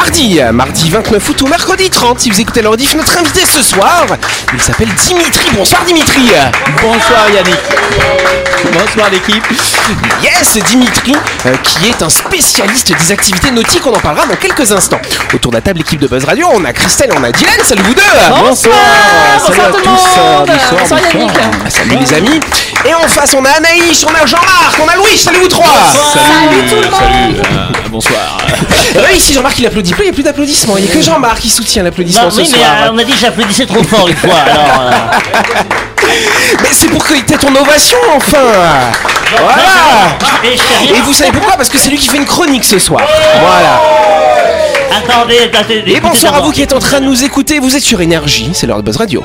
mardi, mardi 29 août ou mercredi 30, si vous écoutez rediff, notre invité ce soir, il s'appelle Dimitri. Bonsoir Dimitri. Bonsoir Yannick. Bonsoir l'équipe. Yes, Dimitri, euh, qui est un spécialiste des activités nautiques, on en parlera dans quelques instants. Autour de la table, équipe de Buzz Radio, on a Christelle et on a Dylan, salut vous deux Bonsoir Salut à tout le tous. monde Bonsoir, Bonsoir Yannick Ah, Salut les amis. Et en face, on a Anaïs, on a Jean-Marc, on a Louis, salut vous trois Salut tout le monde Salut. euh, bonsoir. Euh, ici, Jean-Marc, il applaudit il n'y a plus d'applaudissements. Il n'y a que Jean-Marc qui soutient l'applaudissement Bah ce oui, mais soir. euh, on m'a dit que j'applaudissais trop fort une fois, alors... euh, Mais c'est pour que t'aies ton ovation, enfin Voilà Et vous savez pourquoi? Parce que c'est lui qui fait une chronique ce soir. Voilà. Attendez, attendez. Et bonsoir à vous qui êtes en train de nous écouter. Vous êtes sur Énergie, c'est l'heure de Buzz Radio.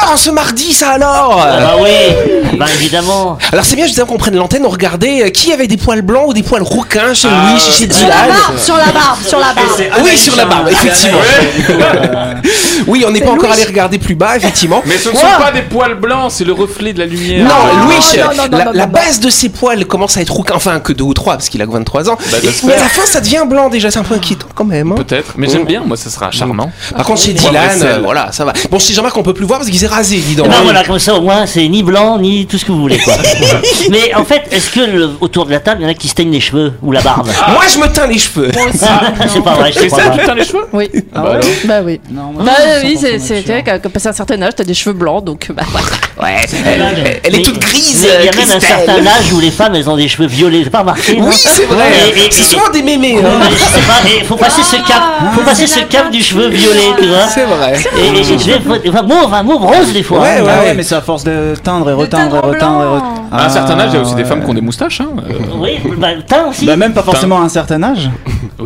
en ce mardi, ça alors Ah bah oui, bah évidemment. Alors c'est bien justement qu'on prenne l'antenne, on regardait euh, qui avait des poils blancs ou des poils rouquins chez Louis, chez, chez Sur la Dylan. barbe, sur la barbe, sur la barbe Oui, sur la barbe, effectivement. oui, on n'est pas encore allé regarder plus bas, effectivement. Mais ce ne sont pas des poils blancs, c'est le reflet de la lumière. Non, Non, Louis, non, non, non, la, non, la non, base de ses poils commence à être rouquin, enfin que deux ou trois, parce qu'il a que 23 ans. Bah, j'espère. mais à la fin, ça devient blanc déjà, c'est un peu inquiétant quand même. hein. Peut-être, mais j'aime bien, moi ça sera charmant. Par contre, chez Poivre et Dylan, sel. euh, voilà, ça va. Bon, chez Jean-Marc, on peut plus voir parce qu'il s'est rasé, dis donc. Eh ben voilà, comme ça au moins c'est ni blanc ni tout ce que vous voulez quoi. Mais en fait, est-ce que le- autour de la table, il y en a qui se teignent les cheveux ou la barbe? Moi, je me teins les cheveux. C'est pas vrai, je ça, pas. les cheveux? Oui, Ah bah bah oui. Non, moi, Bah oui, suis c'est 100% c'est vrai qu'à passer un certain âge, t'as des cheveux blancs, donc bah voilà. Ouais, elle, elle est Mais- toute grise. mais Il y a même un Christelle. certain âge où les femmes elles ont des cheveux violets, t'as pas remarqué non Oui, c'est vrai. Et- et- C'est et- souvent des mémés. Ouais, hein. je sais pas, il faut passer ce cap, faut passer ce cap du cheveu violet, tu vois. C'est vrai. Et, et je vais, enfin, mauve, hein, mauve rose des fois. Ouais, hein. ouais. Ah ouais, mais c'est à force de teindre et retendre et teindre retendre et. À un certain âge, il y a aussi des femmes qui ont des moustaches. Hein. euh, Oui, bah, teint aussi. Bah même pas forcément à un certain âge.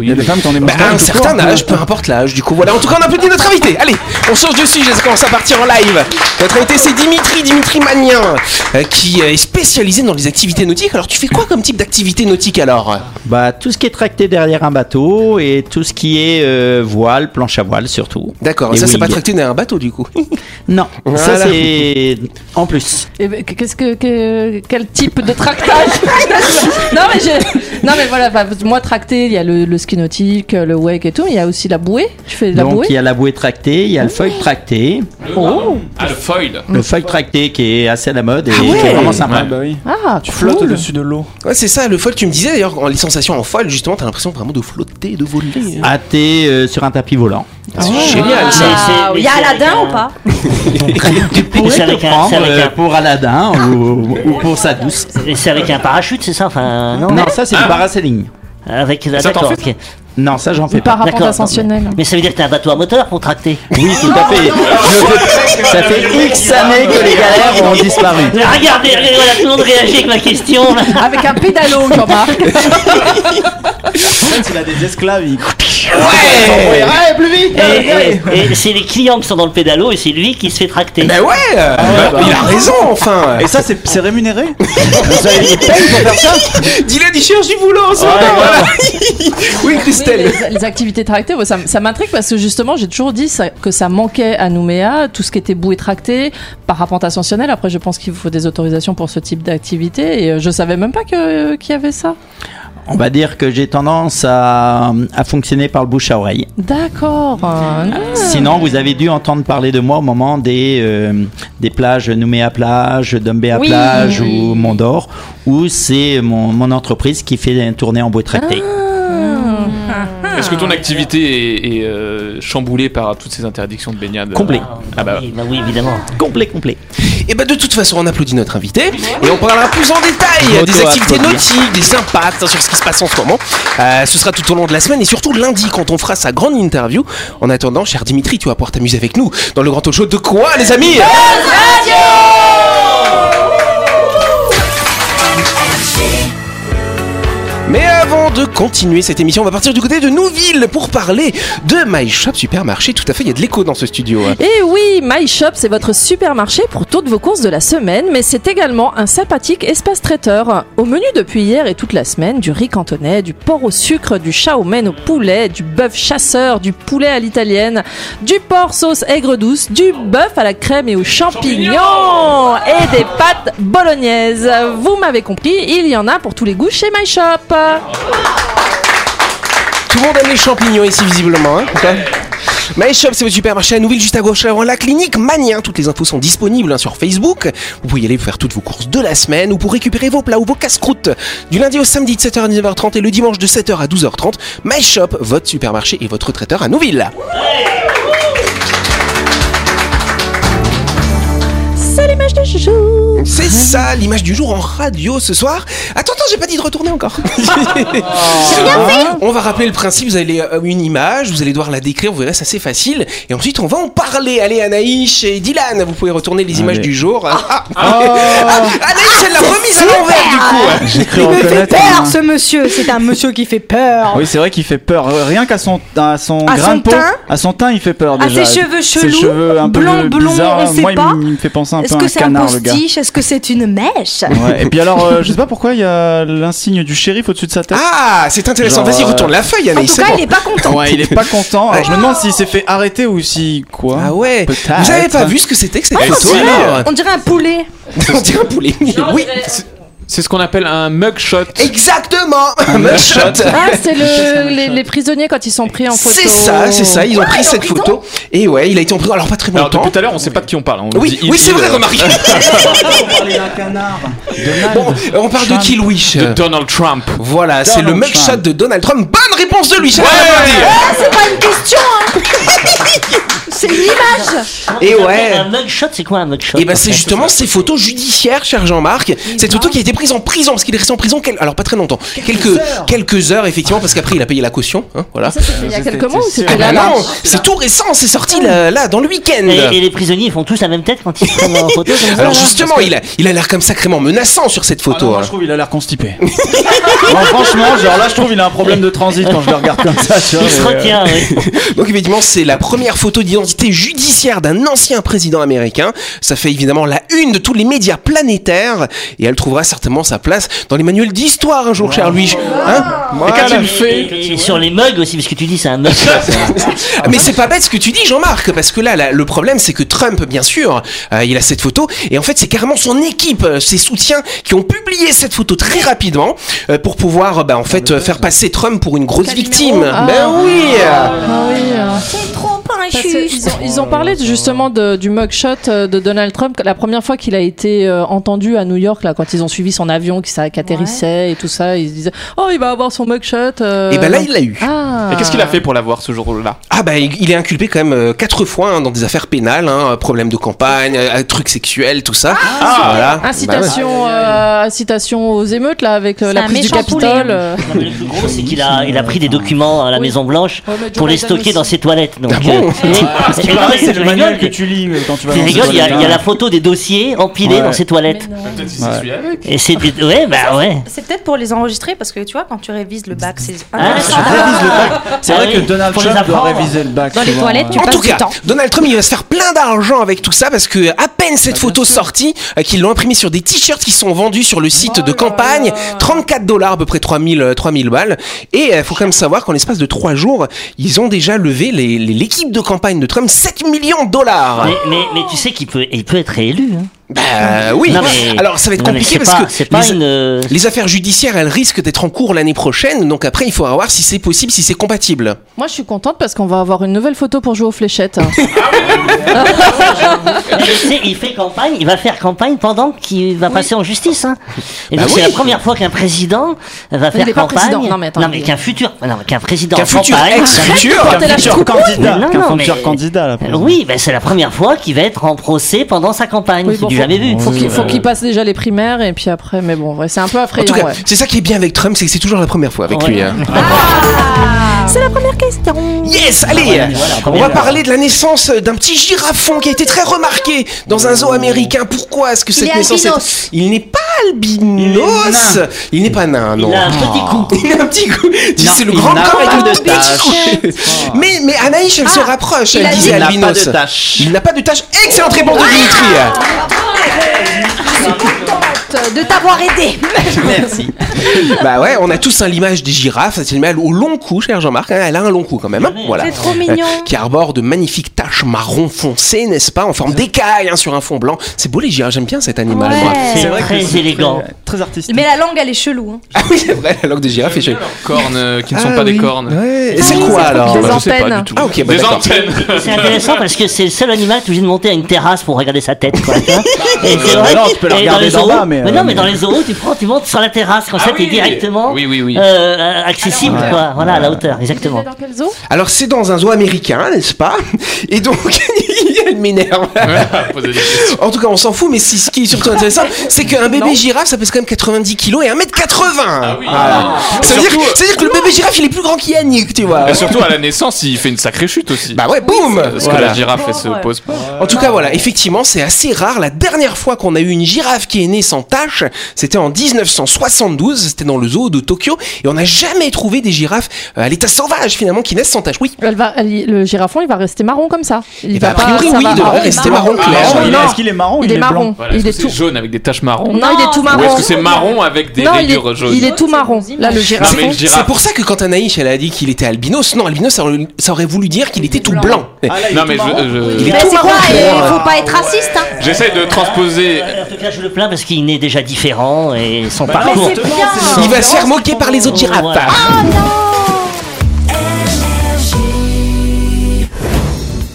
Il y a des femmes qui ont des Bah, à un certain court. âge, peu importe l'âge, du coup voilà. En tout cas, on applaudit notre invité. Allez, on change de sujet, ça commence à partir en live. Notre invité, c'est Dimitri, Dimitri Magnin, euh, qui euh, est spécialisé dans les activités nautiques. Alors, tu fais quoi comme type d'activité nautique alors? Bah, tout ce qui est tracté derrière un bateau et tout ce qui est euh, voile, planche à voile surtout. D'accord, Et ça, c'est pas tracté dans un bateau, du coup. Non, ça c'est en plus. Et ben, qu'est-ce que, que- quel type de tractage? Non mais je, non mais voilà, enfin, moi tracté, il y a le, le ski nautique, le wake et tout, mais il y a aussi la bouée. Tu fais de la Donc bouée il y a la bouée tractée, il y a le feuille tracté, Oh. Ah, le foil. le feuille tracté qui est assez à la mode et Ah ouais. qui est vraiment sympa. Ah bah oui. Ah, Tu flottes au-dessus de l'eau. Ouais, c'est ça, le foil, tu me disais d'ailleurs, en les sensations en foil, justement, t'as l'impression vraiment de flotter, de voler. hein. Ah, t'es euh, sur un tapis volant. C'est génial, ça. Ah, il y a Aladdin ou pas Tu pourrais c'est te avec un- prendre euh, pour Aladdin ou, ou pour sa douce. C'est avec un parachute, c'est ça Enfin, non, Non, ça c'est du parasailing. Avec, t'en d'accord, ok. Non, ça j'en fais pas. D'accord. ascensionnel. Mais ça veut dire que t'as un bateau à moteur pour tracter. Oui, tout à fait. Je fais- Ça fait X années que les galères ont disparu. Mais regardez, regardez, voilà, tout le monde réagit avec ma question. là. Avec un pédalo, Jean-Marc. Il a des esclaves, il... Ouais Ouais, plus vite Et, et- et c'est les clients qui sont dans le pédalo et c'est lui qui se fait tracter. Ben ouais, euh, Il a raison, enfin Et ça, c'est rémunéré? Vous avez des payes pour faire ça? Dylan, il cherche du boulot en ce moment, voilà. Oui, Oui, Christelle les, les activités tractées, ça, m'intrigue parce que justement, j'ai toujours dit ça- que ça manquait à Nouméa, tout ce qui était bouée tractée, parapente ascensionnel. Après, je pense qu'il faut des autorisations pour ce type d'activité et euh, je savais même pas que- qu'il y avait ça. On va dire que j'ai tendance à, à fonctionner par le bouche à oreille. D'accord. euh, Sinon, vous avez dû entendre parler de moi au moment des, euh, des plages Nouméa Plage, Dumbéa Oui. Plage ou Mont d'Or, où c'est mon, mon entreprise qui fait un tournée en bois tracté. Est-ce que ton activité est, est, euh, chamboulée par toutes ces interdictions de baignade? Complet. Ah bah, oui, bah oui, évidemment. Complet, complet. Et bah de toute façon, on applaudit notre invité et on parlera plus en détail des activités nautiques, des impacts hein, sur ce qui se passe en ce moment. Euh, ce sera tout au long de la semaine et surtout lundi quand on fera sa grande interview. En attendant, cher Dimitri, tu vas pouvoir t'amuser avec nous dans le grand talk show de quoi, les amis? Mais avant de continuer cette émission. On va partir du côté de Nouville pour parler de My Shop Supermarché. Tout à fait, il y a de l'écho dans ce studio. hein. Et oui, My Shop, c'est votre supermarché pour toutes vos courses de la semaine, mais c'est également un sympathique espace traiteur. Au menu depuis hier et toute la semaine, du riz cantonais, du porc au sucre, du chow mein au poulet, du bœuf chasseur, du poulet à l'italienne, du porc sauce aigre douce, du bœuf à la crème et aux champignons et des pâtes bolognaises. Vous m'avez compris, il y en a pour tous les goûts chez My Shop. Tout le monde aime les champignons ici, visiblement. Hein My Shop, c'est votre supermarché à Nouville, juste à gauche avant la clinique Mania. Toutes les infos sont disponibles hein, sur Facebook. Vous pouvez y aller faire toutes vos courses de la semaine ou pour récupérer vos plats ou vos casse-croûtes. Du lundi au samedi de 7h à 19h30 et le dimanche de 7h à 12h30. My Shop, votre supermarché et votre traiteur à Nouville. L'image du jour. C'est ça, l'image du jour en radio ce soir. Attends, attends, j'ai pas dit de retourner encore. on va rappeler le principe, vous avez euh, une image, vous allez devoir la décrire, vous verrez, c'est assez facile. Et ensuite, on va en parler. Allez, Anaïs et Dylan, vous pouvez retourner les images Allez. du jour. Ah, ah, Anaïs, elle l'a remise à l'envers du coup. J'ai cru Il me fait peur un- ce monsieur, c'est un monsieur qui fait peur. Oui, c'est vrai qu'il fait peur. Rien qu'à son, à son À grain son de peau, teint à son teint, il fait peur À déjà. ses cheveux Ses chelous, cheveux un peu blond, blond, bizarres. on sait Moi, il pas. me- il me fait penser un peu Est-ce à que un c'est un postiche Est-ce que c'est une mèche? Ouais. Et puis alors, euh, je sais pas pourquoi il y a l'insigne du shérif au-dessus de sa tête. Ah, c'est intéressant. Vas-y, euh, retourne la feuille, En Anaïs. tout c'est cas, bon. il est pas content. Ouais, il est pas content. Alors je me demande s'il s'est fait arrêter ou si quoi. Ah ouais. Peut-être. Vous avez pas vu ce que c'était que cette Ah, on photo dirait- On dirait un poulet. On dirait un poulet. Oui, C'est ce qu'on appelle un mugshot. exactement. Mugshot. Ah, c'est le, les, les prisonniers quand ils sont pris en photo. C'est ça, c'est ça. Ils ont pris cette photo. Et ouais, il a été en prison. Alors pas très Alors longtemps. depuis tout à l'heure, on sait pas de qui on parle. hein. On Oui, dit oui, c'est vrai, euh, remarque. On parlait d'un canard. Bon, euh, on parle de Kill Wish. de Donald Trump. Voilà, c'est le mugshot Trump. de Donald Trump. Bonne réponse de lui. Charles Ah, c'est pas une question, hein. C'est une image. Et ouais. Un mugshot, c'est quoi un mugshot? Et ben c'est justement ces photos judiciaires, cher Jean-Marc. Cette photo qui a été prise en prison parce qu'il est resté en prison, quel- alors pas très longtemps, quelques quelques heures effectivement parce qu'après il a payé la caution, hein, voilà. Ça, c'était il y a quelques mois ou Ah c'était bah là, là non, c'est tout récent, c'est sorti là, là, dans le week-end. Et, et les prisonniers ils font tous la même tête quand ils se prennent en photo comme ça Alors là justement, il a il a l'air comme sacrément menaçant sur cette Ah non, photo. moi, hein. je trouve il a l'air constipé. non, franchement, genre là, je trouve il a un problème de transit quand je le regarde comme ça. Tu vois, Il se mais, euh, retient, oui. Donc évidemment, c'est la première photo d'identité judiciaire d'un ancien président américain. Ça fait évidemment la une de tous les médias planétaires et elle trouvera certainement sa place dans les manuels d'histoire un jour, cher Louis. Hein Et quand il fait. Et, et sur les mugs aussi, parce que tu dis c'est un. Ah, Mais c'est pas bête ce que tu dis, Jean-Marc, parce que là, là, le problème, c'est que Trump, bien sûr, euh, il a cette photo, et en fait, c'est carrément son équipe, euh, ses soutiens, qui ont publié cette photo très rapidement euh, pour pouvoir, bah, en fait, euh, faire passer Trump pour une grosse victime. Ah. Ben oui. Ah oui. euh. C'est trop Ils, ont, ils ont parlé justement de- du mugshot euh, de Donald Trump la première fois qu'il a été euh, entendu à New York là quand ils ont suivi son avion qui, qui atterrissait et tout ça ils se disaient oh il va avoir son mugshot euh, Et ben là, il l'a eu. ah. Et qu'est-ce qu'il a fait pour l'avoir ce jour-là? Ah bah il est inculpé quand même quatre fois hein, dans des affaires pénales, hein, problèmes de campagne, trucs sexuels, tout ça. voilà. incitation euh, incitation aux émeutes là avec euh, la prise du. Capitole euh. Non, mais le plus gros, c'est qu'il a, il a pris des documents à la Oui. Maison Blanche Ouais, pour les stocker aussi. dans ses toilettes. Donc, Ah bon paraît c'est le manuel rigole, que tu lis quand tu vas il y, a, il y a toilettes. la photo des dossiers empilés Ouais. dans ses toilettes. Peut-être qu'il s'essuie avec. Et c'est des... ouais, bah ouais. C'est peut-être pour les enregistrer parce que tu vois, quand tu révises le bac, c'est Ah, intéressant. C'est Ah vrai oui, que Donald Trump doit réviser le bac. Dans les toilettes, tu. En passes tout du cas, temps. Donald Trump, il va se faire plein d'argent avec tout ça parce que à peine cette photo sortie, euh, qu'ils l'ont imprimé sur des t-shirts qui sont vendus sur le site de campagne, 34 dollars, à peu près 3000, euh, 3000 balles. Et il faut quand même savoir qu'en l'espace de 3 jours, ils ont déjà levé les- de campagne de Trump 7 millions de dollars. Mais, mais, mais tu sais qu'il peut, il peut être réélu. Hein. Bah oui. Non, mais- Alors ça va être compliqué parce pas- que pas les, une. euh, les affaires judiciaires, elles risquent d'être en cours l'année prochaine. Donc après, il faudra voir si c'est possible, si c'est compatible. moi je suis contente parce qu'on va avoir une nouvelle photo pour jouer aux fléchettes Il fait campagne, il va faire campagne pendant qu'il va passer en justice. Hein. Et Bah donc oui. c'est la première fois qu'un président va faire campagne. Non, mais qu'un futur, non, qu'un président Qu'un futur campagne. la Futur candidat. Non, Qu'un non, futur mais- candidat là. Oui, ben c'est la première fois qu'il va être en procès pendant sa campagne. Oui, bon, jamais vu. faut qu'il faut qu'il passe déjà les primaires et puis après mais bon ouais, c'est un peu En effrayant tout cas, ouais. c'est ça qui est bien avec Trump, c'est que c'est toujours la première fois avec Ouais. lui. hein. C'est la première question. Yes, allez, voilà, on va parler de la naissance d'un petit girafon qui a été très remarqué dans un zoo américain. Pourquoi est-ce que cette est naissance albinos. Il n'est pas albinos. Il n'est pas nain, non. Il a un petit coup. Il a un petit coup. C'est le il grand n'a corps pas avec le de petit tache. coup. Mais, mais Anaïs, elle se Ah, rapproche. il Elle a dit disait Il n'a pas albinos. de tache. Il n'a pas de tache. Excellente réponse de Dimitri. De t'avoir aidé. Merci. Bah ouais, on a tous hein, l'image des girafes. C'est une animal au long cou, cher Jean-Marc. hein, Elle a un long cou quand même. hein, Voilà. C'est trop mignon. Euh, Qui arbore de magnifiques taches marron foncé, n'est-ce pas, en forme d'écaille hein, sur un fond blanc. C'est beau les girafes, j'aime bien cet animal. Ouais. C'est vrai que très c'est élégant. Très, très artistique. Mais la langue, elle est chelou. hein. Ah oui, c'est vrai, la langue de girafe est chez Cornes euh, qui ne sont Ah pas des cornes. Ouais. Et Ah c'est quoi alors Des Bah, pas antennes. du tout. Ah, ok, bah, des antennes. C'est intéressant parce que c'est le seul animal qui est obligé de monter à une terrasse pour regarder sa tête. Quoi, et c'est vrai. non, tu peux la regarder les d'en bas, mais, euh, non, mais mais- dans les zoos, tu prends, tu montes sur la terrasse, comme Ah ça, t'es oui. directement Oui, oui, oui. euh, accessible, quoi. Voilà, à la hauteur, exactement. Dans quel zoo Alors c'est dans un zoo américain, n'est-ce pas? Et donc, elle m'énerve. En tout cas, on s'en fout, mais si- ce qui est surtout intéressant, c'est qu'un bébé girafe, ça pèse quand même 90 kilos et 1m80. Ah oui. Voilà. Ça veut dire, Surtout- ça veut dire que le bébé girafe, il est plus grand qu'Yannick, tu vois. Et surtout à la naissance, il fait une sacrée chute aussi. Bah ouais, boum Parce que la girafe, elle se pose pas. En tout cas, voilà, effectivement, c'est assez rare. La dernière fois qu'on a eu une girafe qui est née sans tache, c'était en 1972, c'était dans le zoo de Tokyo, et on n'a jamais trouvé des girafes euh, à l'état sauvage, finalement, qui naissent sans tache. Oui. Elle va, elle- le girafon, il va rester marron comme ça. Il Et bah, va a priori, ça oui, va- il devrait Ah, rester marron. marron clair. Il est- non. Est-ce qu'il est marron ou Il est blanc marron. Voilà, Il est-ce est que tout. c'est jaune avec des taches marron Non, il est tout Ou marron. est-ce que c'est marron avec des Non, il rayures est, jaunes il est tout marron. Là, le girafon. C'est pour ça que quand Anaïs, elle a dit qu'il était albinos, non, albinos, ça aurait, ça aurait voulu dire qu'il était tout blanc. Ah, là, il Non, est mais je- je- Il est Mais tout marron clair. Il faut pas être raciste. Hein. j'essaie de transposer. Je le plains parce qu'il est déjà différent et son non, parcours. bien. Il va se faire moquer par les autres girafes. Voilà.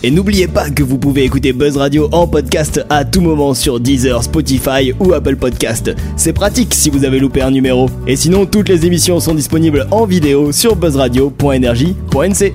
Et n'oubliez pas que vous pouvez écouter Buzz Radio en podcast à tout moment sur Deezer, Spotify ou Apple Podcast. C'est pratique si vous avez loupé un numéro. Et sinon, toutes les émissions sont disponibles en vidéo sur buzzradio.energie.nc.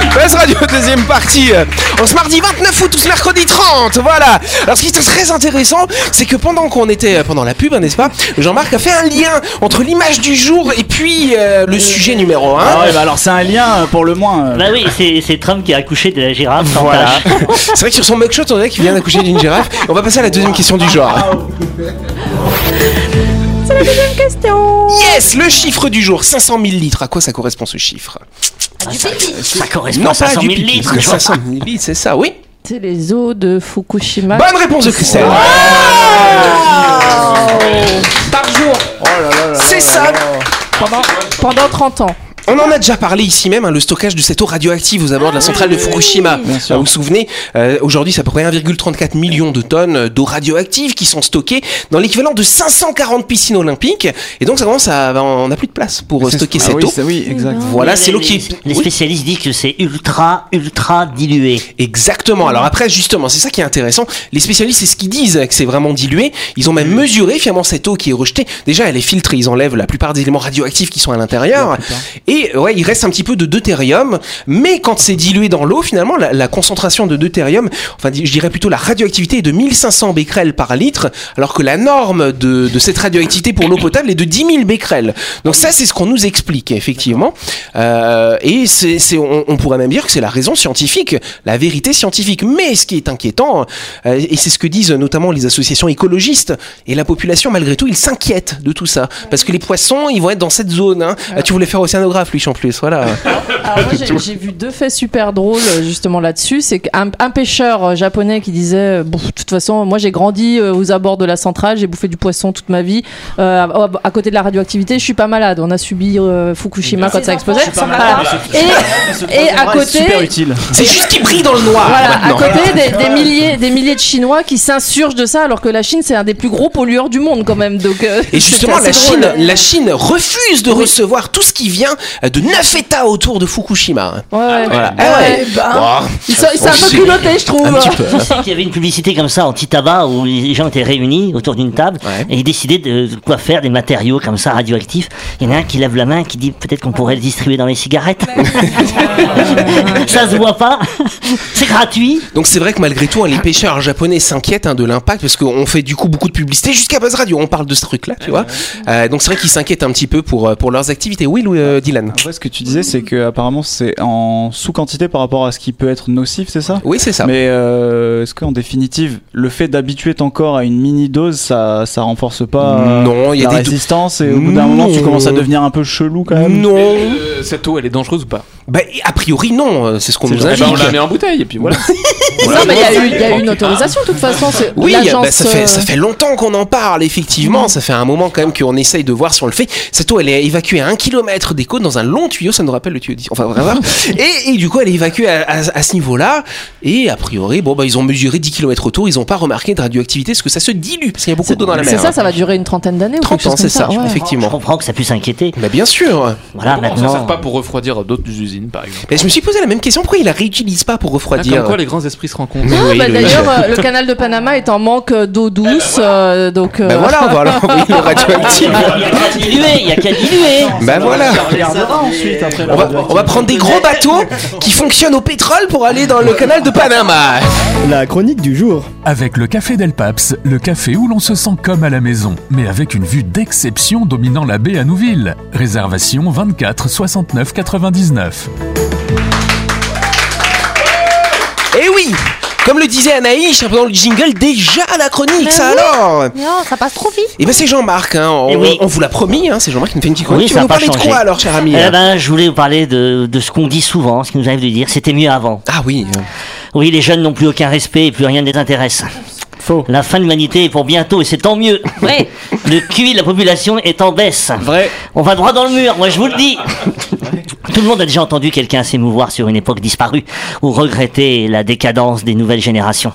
Buzz Radio, deuxième partie. euh, En ce mardi 29 août, tout ce mercredi 30. Voilà. Alors, ce qui est très intéressant, c'est que pendant qu'on était, euh, pendant la pub, hein, n'est-ce pas, Jean-Marc a fait un lien entre l'image du jour et puis euh, le sujet numéro 1. Ah ouais, bah alors c'est un lien euh, pour le moins. euh, Bah oui, c'est Trump qui a accouché de la girafe. Voilà. C'est vrai que sur son mugshot, on dirait qu'il vient d'accoucher d'une girafe. On va passer à la deuxième question du genre. Question. Yes, le chiffre du jour, 500 000 litres. À quoi ça correspond ce chiffre? Ça correspond Non, à 500 du 000 pipi, litres. 500 000 litres, c'est ça, oui. C'est les eaux de Fukushima. Bonne réponse de Christelle. Par jour. C'est ça. Pendant, pendant 30 ans. On en a déjà parlé ici même, hein, le stockage de cette eau radioactive aux abords de la centrale de Fukushima. Bien sûr. Euh, Vous vous souvenez, euh, aujourd'hui, c'est à peu près 1,34 million de tonnes d'eau radioactive qui sont stockées dans l'équivalent de 540 piscines olympiques. Et donc, ça commence à, on n'a plus de place pour euh, stocker Ah cette oui, eau. c'est- oui, exact. Voilà, Les- c'est l'eau les- qui est... Les Oui. spécialistes disent que c'est ultra, ultra dilué. Exactement. Alors après, justement, c'est ça qui est intéressant. Les spécialistes, c'est ce qu'ils disent que c'est vraiment dilué. Ils ont même mesuré finalement cette eau qui est rejetée. Déjà, elle est filtrée. Ils enlèvent la plupart des éléments radioactifs qui sont à l'intérieur. Et ouais, il reste un petit peu de deutérium. Mais quand c'est dilué dans l'eau, finalement, la, la concentration de deutérium, enfin, je dirais plutôt la radioactivité est de 1500 becquerels par litre, alors que la norme de, de cette radioactivité pour l'eau potable est de 10 000 becquerels. Donc ça, c'est ce qu'on nous explique effectivement. Euh, et c'est, on, on pourrait même dire que c'est la raison scientifique, la vérité scientifique. Mais ce qui est inquiétant, euh, et c'est ce que disent notamment les associations écologistes et la population, malgré tout, ils s'inquiètent de tout ça. Parce que les poissons, ils vont être dans cette zone. Hein. Ah, tu voulais faire lui, en plus. Voilà. Alors moi, j'ai- vu deux faits super drôles euh, justement là-dessus. C'est qu'un un pêcheur euh, japonais qui disait, euh, bon, de toute façon, moi j'ai grandi aux abords de la centrale, j'ai bouffé du poisson toute ma vie. Euh, à, à côté de la radioactivité, je suis pas malade. On a subi euh, Fukushima quand ça a explosé. Voilà. Et, et à côté, Super utile. C'est juste qu'il brille dans le noir. voilà, à côté des, des milliers, des milliers de Chinois qui s'insurgent de ça, alors que la Chine c'est un des plus gros pollueurs du monde quand même. Donc, euh, Et justement, la Chine, la Chine refuse de recevoir tout ce qui vient de neuf États autour de Fukushima. Ouais, ouais. Voilà. Ouais, Ah ouais. Bon. Ils sont, ils sont un Oh, peu culottés, je trouve. Un petit peu. Je sais qu'il y avait une publicité comme ça anti-tabac où les gens étaient réunis autour d'une table et ils décidaient de, de quoi faire des matériaux comme ça radioactifs. Il y en a un qui lève la main qui dit peut-être qu'on pourrait le distribuer dans les cigarettes. ça se voit pas. C'est gratuit. Donc c'est vrai que malgré tout, hein, les pêcheurs japonais s'inquiètent hein, de l'impact parce qu'on fait du coup beaucoup de publicité jusqu'à Buzz Radio. On parle de ce truc-là, tu vois. Euh, donc c'est vrai qu'ils s'inquiètent un petit peu pour, euh, pour leurs activités. Oui, Louis, euh, Dylan. En vrai, ce que tu disais, c'est que apparemment c'est en sous-quantité par rapport à ce qui peut être nocif, c'est ça? Oui, c'est ça. Mais euh, est-ce qu'en définitive, le fait d'habituer ton corps à une mini dose, ça, ça renforce pas euh, Non, il y a la des résistance et au bout d'un moment, tu commences à devenir un peu chelou quand même? Non. Euh, cette eau, elle est dangereuse ou pas? Bah, a priori, non. euh, C'est ce qu'on nous genre- Eh ben, on la met en bouteille et puis voilà. Non, mais il y a y a eu une autorisation, de toute façon. Oui, bah, ça, fait, euh, ça fait longtemps qu'on en parle, effectivement. Ça fait un moment quand même qu'on essaye de voir si on le fait. Cette eau, elle est évacuée à un kilomètre des côtes dans un long tuyau. Ça nous rappelle le tuyau. Enfin, vraiment. et, et du coup, elle est évacuée à, à- à ce niveau-là. Et a priori, bon, bah, ils ont mesuré 10 km autour. Ils n'ont pas remarqué de radioactivité parce que ça se dilue. Parce qu'il y a beaucoup d'eau dans la mer. C'est ça, ça va durer une trentaine d'années ou 30 quelque chose ans, c'est ça, ouais. Je effectivement. comprends que ça puisse inquiéter. Bah, bien sûr. Voilà, maintenant. sert pas pour refroidir d'autres usines, par exemple Mais je me suis posé la même question. Pourquoi ils la réutilisent pas pour Ah, refroidir Comme quoi les grands esprits se rencontrent. Mais Ah, oui, bah, le- D'ailleurs, euh, le canal de Panama est en manque d'eau douce, euh, donc. euh, Bah voilà, le radioactif. Il y a qu'à diluer, il y a qu'à diluer. Bah voilà. regardera ensuite après On va, on va prendre des gros bateaux qui fonctionnent au pétrole pour aller dans le canal de Panama. La chronique du jour. Avec le Café Del Paps, le café où l'on se sent comme à la maison, mais avec une vue d'exception dominant la baie à Nouville. Réservation 24 69 99. Eh oui comme le disait Anaïs pendant le jingle, déjà à la chronique, Mais ça oui. alors Non, ça passe trop vite. Et ben c'est Jean-Marc, hein, on, Eh oui. on vous l'a promis, hein, c'est Jean-Marc qui nous fait une petite chronique. Oui, tu ça vas nous pas parler de changé. quoi alors, cher ami Eh hein ben, je voulais vous parler de, de ce qu'on dit souvent, ce qui nous arrive de dire, c'était mieux avant. Ah oui, Oui, les jeunes n'ont plus aucun respect et plus rien ne les intéresse. Faux. La fin de l'humanité est pour bientôt et c'est tant mieux. Ouais. Le QI de la population est en baisse. Vrai. On va droit dans le mur, moi je vous le dis. Tout le monde a déjà entendu quelqu'un s'émouvoir sur une époque disparue ou regretter la décadence des nouvelles générations.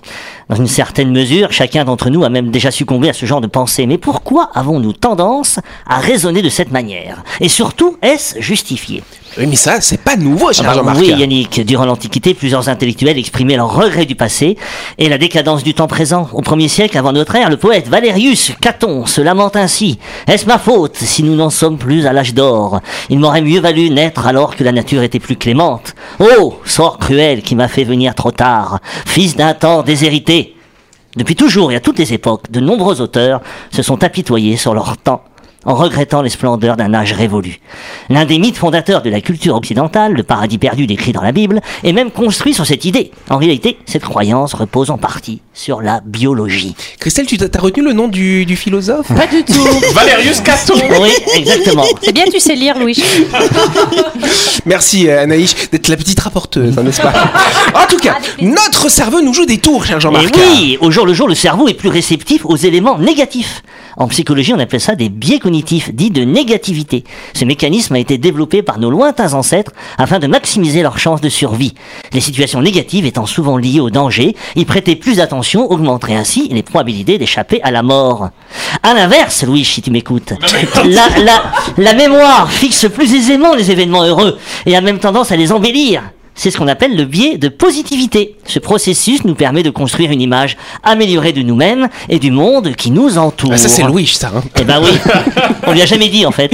Dans une certaine mesure, chacun d'entre nous a même déjà succombé à ce genre de pensée. Mais pourquoi avons-nous tendance à raisonner de cette manière? Et surtout, est-ce justifié? Oui, mais ça, c'est pas nouveau, cher ah Jean-Marc. oui, Yannick, durant l'Antiquité, plusieurs intellectuels exprimaient leur regret du passé et la décadence du temps présent. Au premier siècle avant notre ère, le poète Valérius Caton se lamente ainsi. Est-ce ma faute si nous n'en sommes plus à l'âge d'or? Il m'aurait mieux valu naître alors que la nature était plus clémente. Oh, sort cruel qui m'a fait venir trop tard, fils d'un temps déshérité. Depuis toujours et à toutes les époques, de nombreux auteurs se sont apitoyés sur leur temps en regrettant les splendeurs d'un âge révolu. L'un des mythes fondateurs de la culture occidentale, le paradis perdu décrit dans la Bible, est même construit sur cette idée. En réalité, cette croyance repose en partie sur la biologie. Christelle, tu t'as retenu le nom du, du philosophe? Pas du tout. Valérius Caton Oui, exactement. C'est bien, tu sais lire, Louis. Merci euh, Anaïs d'être la petite rapporteuse, hein, n'est-ce pas? En tout cas, notre cerveau nous joue des tours, cher Et Jean-Marc. oui, au jour le jour, le cerveau est plus réceptif aux éléments négatifs. En psychologie, on appelle ça des biais cognitifs, dits de négativité. Ce mécanisme a été développé par nos lointains ancêtres afin de maximiser leurs chances de survie. Les situations négatives étant souvent liées au danger, y prêter plus d'attention augmenterait ainsi les probabilités d'échapper à la mort. À l'inverse, Louis, si tu m'écoutes, la, la, la mémoire fixe plus aisément les événements heureux et a même tendance à les embellir. C'est ce qu'on appelle le biais de positivité. Ce processus nous permet de construire une image améliorée de nous-mêmes et du monde qui nous entoure. Ah, ça c'est Louis, ça. hein. Eh ben oui, on lui a jamais dit en fait.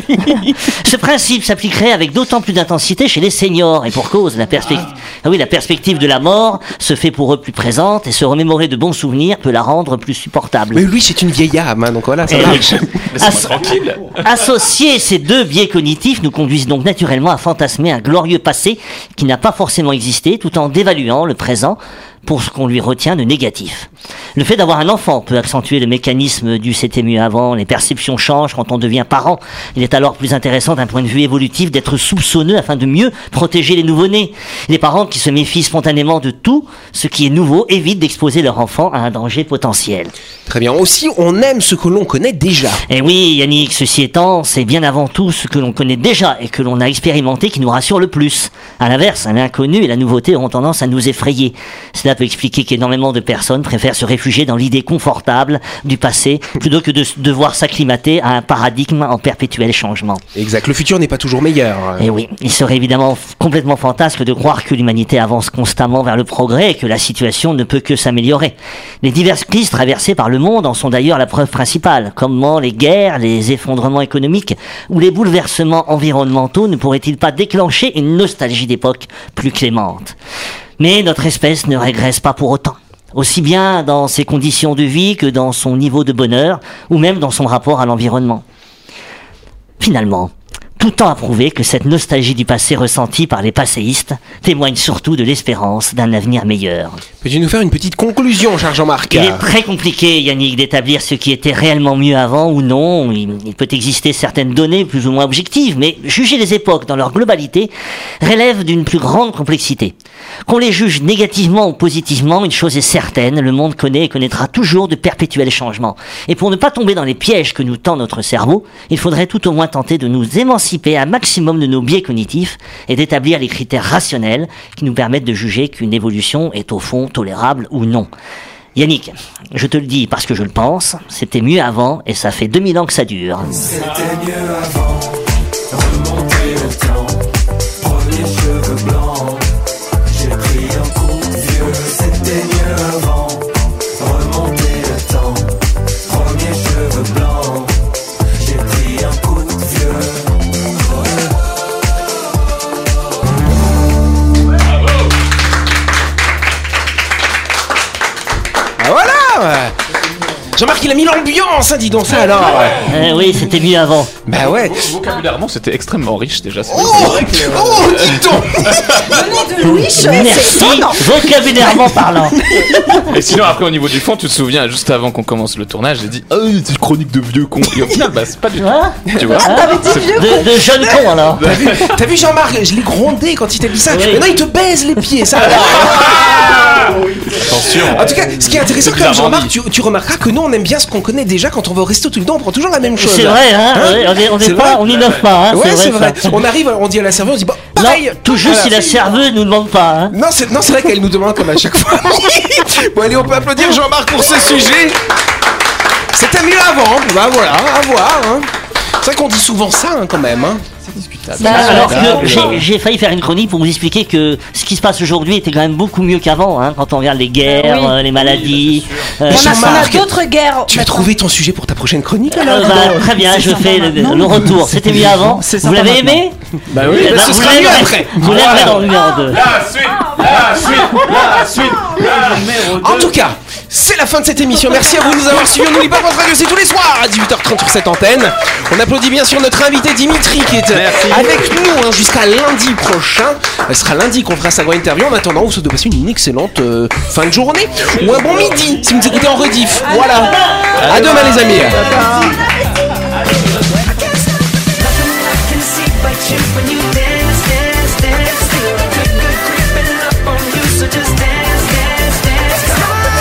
Ce principe s'appliquerait avec d'autant plus d'intensité chez les seniors et pour cause, la perspective, ah oui, la perspective de la mort se fait pour eux plus présente et se remémorer de bons souvenirs peut la rendre plus supportable. Mais Louis, c'est une vieille âme, hein, donc voilà, ça Eh marche. tranquille. Associer ces deux biais cognitifs nous conduisent donc naturellement à fantasmer un glorieux passé qui n'a pas forcément existé tout en dévaluant le présent pour ce qu'on lui retient de négatif. Le fait d'avoir un enfant peut accentuer le mécanisme du c'était mieux avant, les perceptions changent quand on devient parent. Il est alors plus intéressant d'un point de vue évolutif d'être soupçonneux afin de mieux protéger les nouveau-nés. Les parents qui se méfient spontanément de tout ce qui est nouveau évitent d'exposer leur enfant à un danger potentiel. Très bien. Aussi, on aime ce que l'on connaît déjà. Et Eh oui, Yannick, ceci étant, c'est bien avant tout ce que l'on connaît déjà et que l'on a expérimenté qui nous rassure le plus. À l'inverse, l'inconnu et la nouveauté auront tendance à nous effrayer. C'est cela peut expliquer qu'énormément de personnes préfèrent se réfugier dans l'idée confortable du passé plutôt que de devoir s'acclimater à un paradigme en perpétuel changement. Exact, le futur n'est pas toujours meilleur. Et oui, il serait évidemment complètement fantasque de croire que l'humanité avance constamment vers le progrès et que la situation ne peut que s'améliorer. Les diverses crises traversées par le monde en sont d'ailleurs la preuve principale. Comment les guerres, les effondrements économiques ou les bouleversements environnementaux ne pourraient-ils pas déclencher une nostalgie d'époque plus clémente? Mais notre espèce ne régresse pas pour autant. Aussi bien dans ses conditions de vie que dans son niveau de bonheur ou même dans son rapport à l'environnement. Finalement, tout à prouver que cette nostalgie du passé ressentie par les passéistes témoigne surtout de l'espérance d'un avenir meilleur. Peux-tu nous faire une petite conclusion, cher Jean-Marc Il est très compliqué, Yannick, d'établir ce qui était réellement mieux avant ou non. Il peut exister certaines données plus ou moins objectives, mais juger les époques dans leur globalité relève d'une plus grande complexité. Qu'on les juge négativement ou positivement, une chose est certaine, le monde connaît et connaîtra toujours de perpétuels changements. Et pour ne pas tomber dans les pièges que nous tend notre cerveau, il faudrait tout au moins tenter de nous émanciper un maximum de nos biais cognitifs et d'établir les critères rationnels qui nous permettent de juger qu'une évolution est au fond tolérable ou non. Yannick, je te le dis parce que je le pense, c'était mieux avant et ça fait 2000 ans que ça dure. Jean-Marc, il a mis l'ambiance, hein, dis donc ça alors Eh oui, c'était mieux avant. Bah ouais Vocabulairement, c'était extrêmement riche déjà. c'est- Oh, oh dis donc de c'est Merci, étonnant. vocabulairement parlant. Et sinon, après, au niveau du fond, tu te souviens, juste avant qu'on commence le tournage, j'ai dit Oh, c'est une chronique de vieux con. Et au final, bah, c'est pas du tout. Hein Tu vois de, de jeunes cons alors. T'as vu, t'as vu Jean-Marc Je l'ai grondé quand il t'a dit ça. Oui. Maintenant il te baise les pieds, ça. Attention. En tout cas, ce qui est intéressant C'est quand même, Jean-Marc, dit. tu, tu remarqueras que nous on aime bien ce qu'on connaît déjà quand on va au resto tout le temps, on prend toujours la même chose. C'est vrai, hein, ouais, on est- on est C'est pas- vrai on innove pas, hein, ouais, c'est vrai. On arrive, on dit à la serveuse, on dit bon, Non, pareil. tout juste si la serveuse nous demande pas. Hein. Non, c'est non, c'est vrai qu'elle nous demande comme à chaque fois. bon, allez, on peut applaudir Jean-Marc pour ce sujet. C'était mieux avant. Bah voilà, à voir. Hein. C'est vrai qu'on dit souvent ça hein, quand même. Hein. C'est discutable. Bah, alors que j'ai- j'ai failli faire une chronique pour vous expliquer que ce qui se passe aujourd'hui était quand même beaucoup mieux qu'avant, hein, quand on regarde les guerres, Oui. euh, les maladies. euh, On a, on a Jean-Marc, d'autres guerres. Tu as trouvé ton sujet pour ta prochaine chronique alors euh, bah, très bien, je fais le, le retour. C'était mieux avant. Vous l'avez aimé Bah oui, Eh ben, ce vous sera mieux l'aimerez- après. Vous l'aimerez dans le numéro 2. La suite La suite La suite En tout cas, c'est la fin de cette émission. Merci à vous de nous avoir suivis. On n'oublie pas votre radio, c'est tous les soirs à 18h30 sur cette antenne. On applaudit bien sûr notre invité Dimitri qui est avec nous hein, jusqu'à lundi prochain. Ce sera lundi qu'on fera sa grande interview. En attendant, on vous souhaite de passer une excellente euh, fin de journée ou un bon midi si vous nous écoutez en rediff. Voilà. À demain les amis.